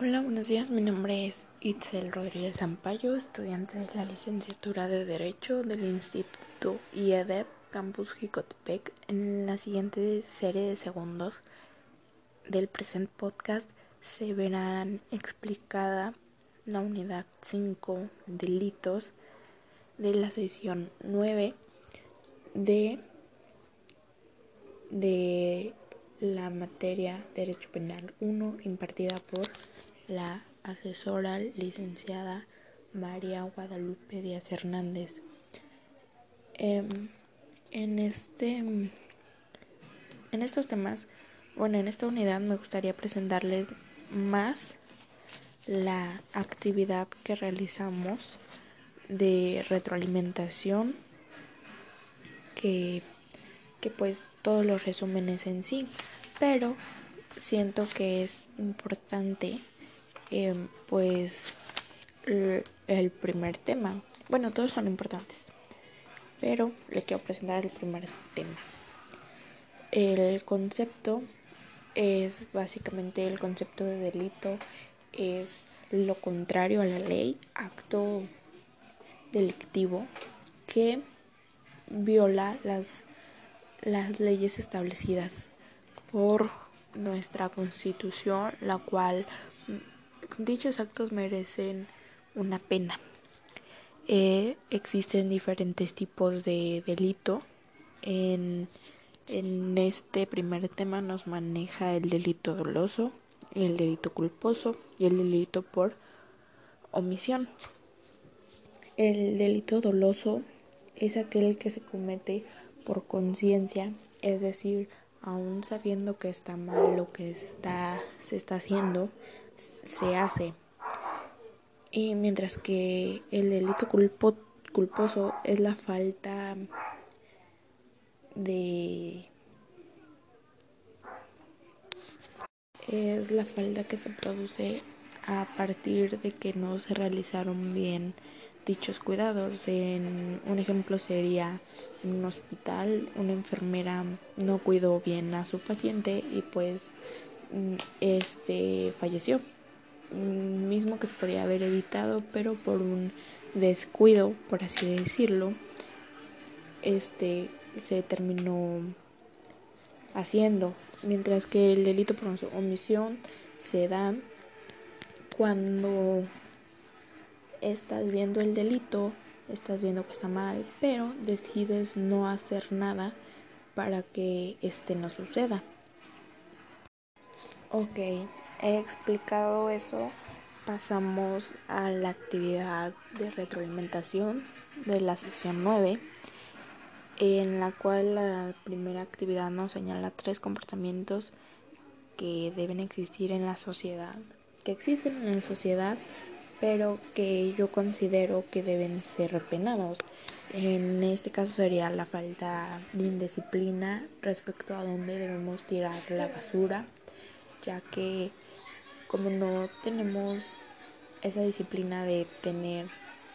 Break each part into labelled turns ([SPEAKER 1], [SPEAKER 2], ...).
[SPEAKER 1] Hola, buenos días. Mi nombre es Itzel Rodríguez Zampayo, estudiante de la licenciatura de Derecho del Instituto IEDEP Campus Jicotepec. En la siguiente serie de segundos del presente podcast se verán explicada la unidad 5, delitos, de la sesión 9 de, de la materia Derecho Penal 1 impartida por la asesora licenciada María Guadalupe Díaz Hernández. Em, en este en estos temas, bueno, en esta unidad me gustaría presentarles más la actividad que realizamos de retroalimentación que que pues todos los resúmenes en sí, pero siento que es importante eh, pues el primer tema. Bueno, todos son importantes, pero le quiero presentar el primer tema. El concepto es básicamente el concepto de delito, es lo contrario a la ley, acto delictivo que viola las las leyes establecidas por nuestra constitución, la cual mm, dichos actos merecen una pena. Eh, existen diferentes tipos de delito. En, en este primer tema nos maneja el delito doloso, el delito culposo y el delito por omisión. El delito doloso es aquel que se comete por conciencia, es decir, aún sabiendo que está mal lo que está, se está haciendo, se hace. Y mientras que el delito culposo es la falta de es la falta que se produce a partir de que no se realizaron bien dichos cuidados. En un ejemplo sería un hospital una enfermera no cuidó bien a su paciente y pues mm, este falleció. Mm, mismo que se podía haber evitado, pero por un descuido, por así decirlo, este se terminó haciendo, mientras que el delito por omisión se da cuando estás viendo el delito, estás viendo que está mal, pero decides no hacer nada para que este no suceda. Ok, he explicado eso. Pasamos a la actividad de retroalimentación de la sesión 9, en la cual la primera actividad nos señala tres comportamientos que deben existir en la sociedad, que existen en la sociedad pero que yo considero que deben ser repenados. En este caso sería la falta de indisciplina respecto a dónde debemos tirar la basura, ya que como no tenemos esa disciplina de tener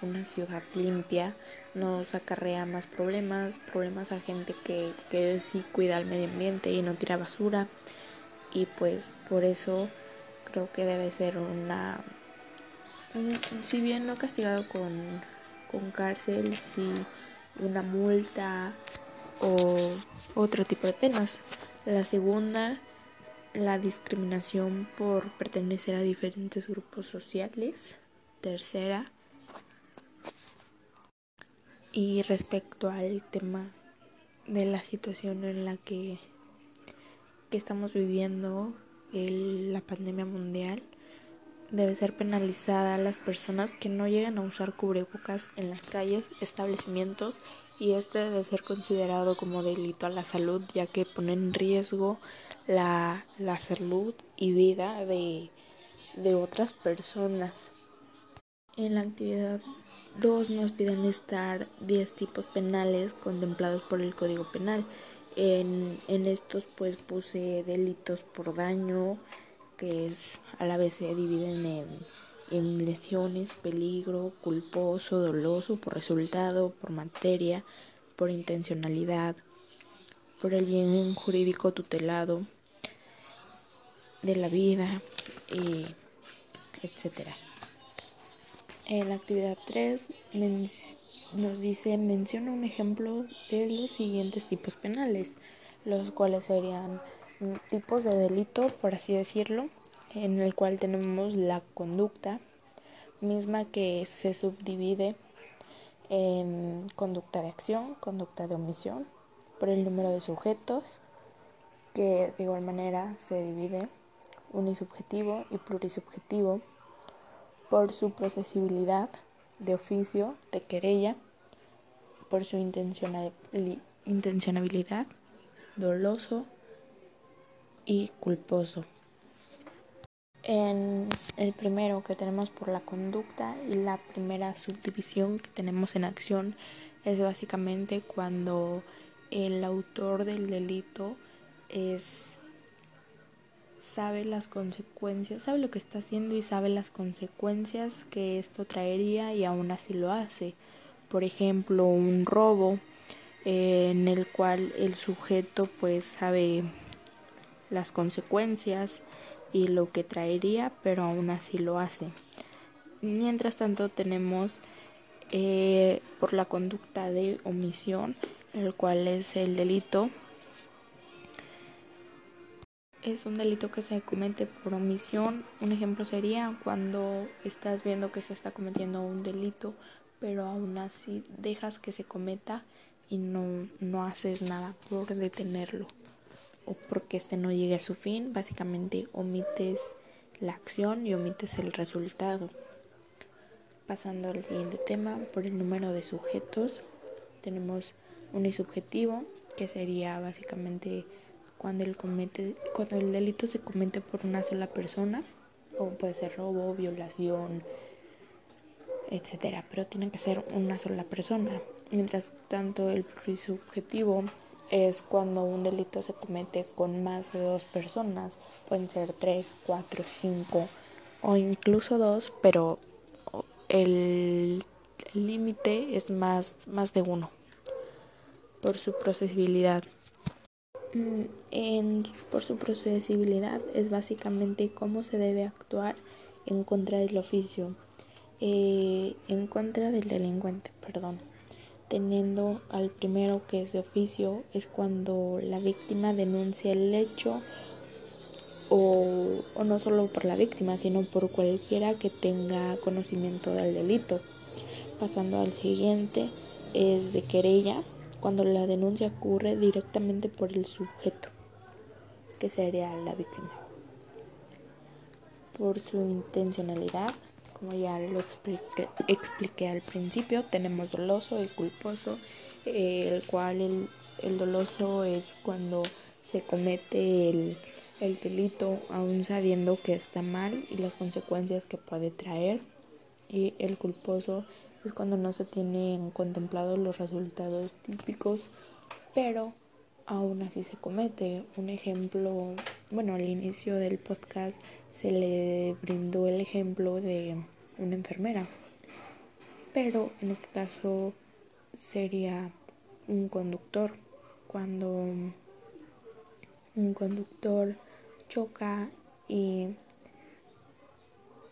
[SPEAKER 1] una ciudad limpia, nos acarrea más problemas, problemas a gente que, que sí cuida el medio ambiente y no tira basura. Y pues por eso creo que debe ser una si bien no castigado con, con cárcel, sí una multa o otro tipo de penas. La segunda, la discriminación por pertenecer a diferentes grupos sociales. Tercera, y respecto al tema de la situación en la que, que estamos viviendo, la pandemia mundial, debe ser penalizada a las personas que no lleguen a usar cubrebocas en las calles, establecimientos y este debe ser considerado como delito a la salud ya que pone en riesgo la, la salud y vida de, de otras personas. En la actividad 2 nos piden estar 10 tipos penales contemplados por el Código Penal. En, en estos pues puse delitos por daño, que es a la vez se dividen en, en lesiones, peligro, culposo, doloso, por resultado, por materia, por intencionalidad, por el bien jurídico tutelado de la vida y etc. En la actividad 3 nos dice menciona un ejemplo de los siguientes tipos penales, los cuales serían tipos de delito, por así decirlo, en el cual tenemos la conducta misma que se subdivide en conducta de acción, conducta de omisión, por el número de sujetos, que de igual manera se divide unisubjetivo y plurisubjetivo, por su procesibilidad de oficio, de querella, por su intencionalidad, doloso y culposo. En el primero que tenemos por la conducta y la primera subdivisión que tenemos en acción es básicamente cuando el autor del delito es sabe las consecuencias, sabe lo que está haciendo y sabe las consecuencias que esto traería y aún así lo hace. Por ejemplo, un robo eh, en el cual el sujeto pues sabe las consecuencias y lo que traería, pero aún así lo hace. Mientras tanto tenemos eh, por la conducta de omisión, el cual es el delito. Es un delito que se comete por omisión. Un ejemplo sería cuando estás viendo que se está cometiendo un delito, pero aún así dejas que se cometa y no, no haces nada por detenerlo o porque este no llegue a su fin, básicamente omites la acción y omites el resultado. Pasando al siguiente tema, por el número de sujetos, tenemos un subjetivo que sería básicamente cuando el, comete, cuando el delito se comete por una sola persona, o puede ser robo, violación, etcétera, pero tiene que ser una sola persona. Mientras tanto, el subjetivo es cuando un delito se comete con más de dos personas. Pueden ser tres, cuatro, cinco o incluso dos, pero el límite es más, más de uno por su procesibilidad. Mm, por su procesibilidad es básicamente cómo se debe actuar en contra del oficio, eh, en contra del delincuente, perdón teniendo al primero que es de oficio es cuando la víctima denuncia el hecho o, o, no solo por la víctima sino por cualquiera que tenga conocimiento del delito. Pasando al siguiente es de querella cuando la denuncia ocurre directamente por el sujeto que sería la víctima. Por su intencionalidad como ya lo expliqué, al principio, tenemos doloso y culposo, eh, el cual el, el, doloso es cuando se comete el, el delito aún sabiendo que está mal y las consecuencias que puede traer. Y el culposo es cuando no se tienen contemplados los resultados típicos, pero aún así se comete. Un ejemplo, bueno, al inicio del podcast se le brindó el ejemplo de una enfermera. Pero en este caso sería un conductor. Cuando un conductor choca y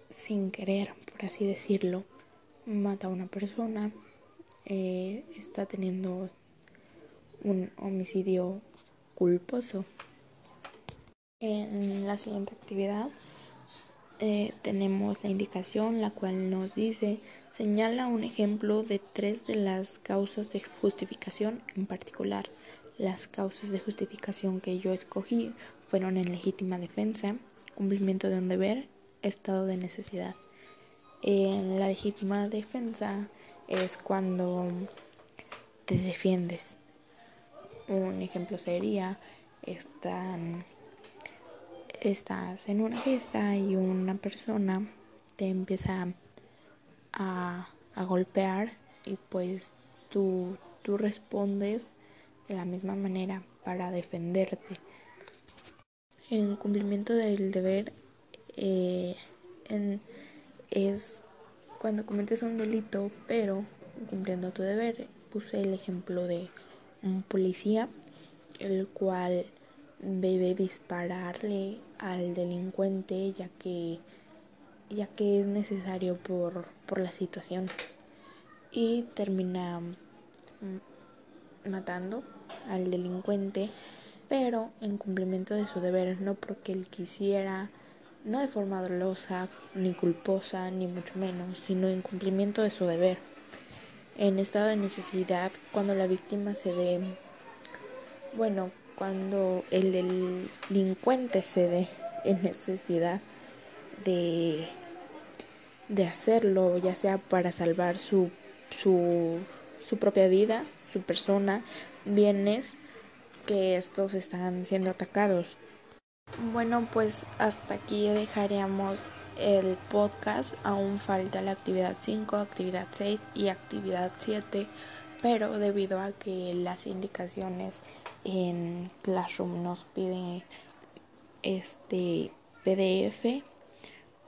[SPEAKER 1] sin querer, por así decirlo, mata a una persona, eh, está teniendo un homicidio culposo. En la siguiente actividad eh, tenemos la indicación la cual nos dice señala un ejemplo de tres de las causas de justificación en particular. Las causas de justificación que yo escogí fueron en legítima defensa, cumplimiento de un deber, estado de necesidad. En la legítima defensa es cuando te defiendes. Un ejemplo sería están estás en una fiesta y una persona te empieza a, golpear y pues tú, tú respondes de la misma manera para defenderte. En cumplimiento del deber eh, es cuando cometes un delito, pero cumpliendo tu deber. Puse el ejemplo de un policía, el cual debe dispararle al delincuente ya que ya que es necesario por, por la situación. Y termina mm, matando al delincuente pero en cumplimiento de su deber no porque él quisiera no de forma dolosa ni culposa ni mucho menos sino en cumplimiento de su deber en estado de necesidad cuando la víctima se ve bueno cuando el delincuente se ve en necesidad de, de hacerlo, ya sea para salvar su, su, su propia vida, su persona, bienes, que estos están siendo atacados. Bueno, pues hasta aquí dejaríamos el podcast. Aún falta la actividad 5, actividad 6 y actividad 7, pero debido a que las indicaciones en Classroom nos piden este PDF,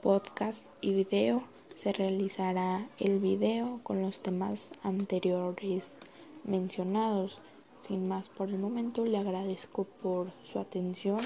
[SPEAKER 1] podcast y video, se realizará el video con los temas anteriores mencionados. Sin más por el momento, le agradezco por su atención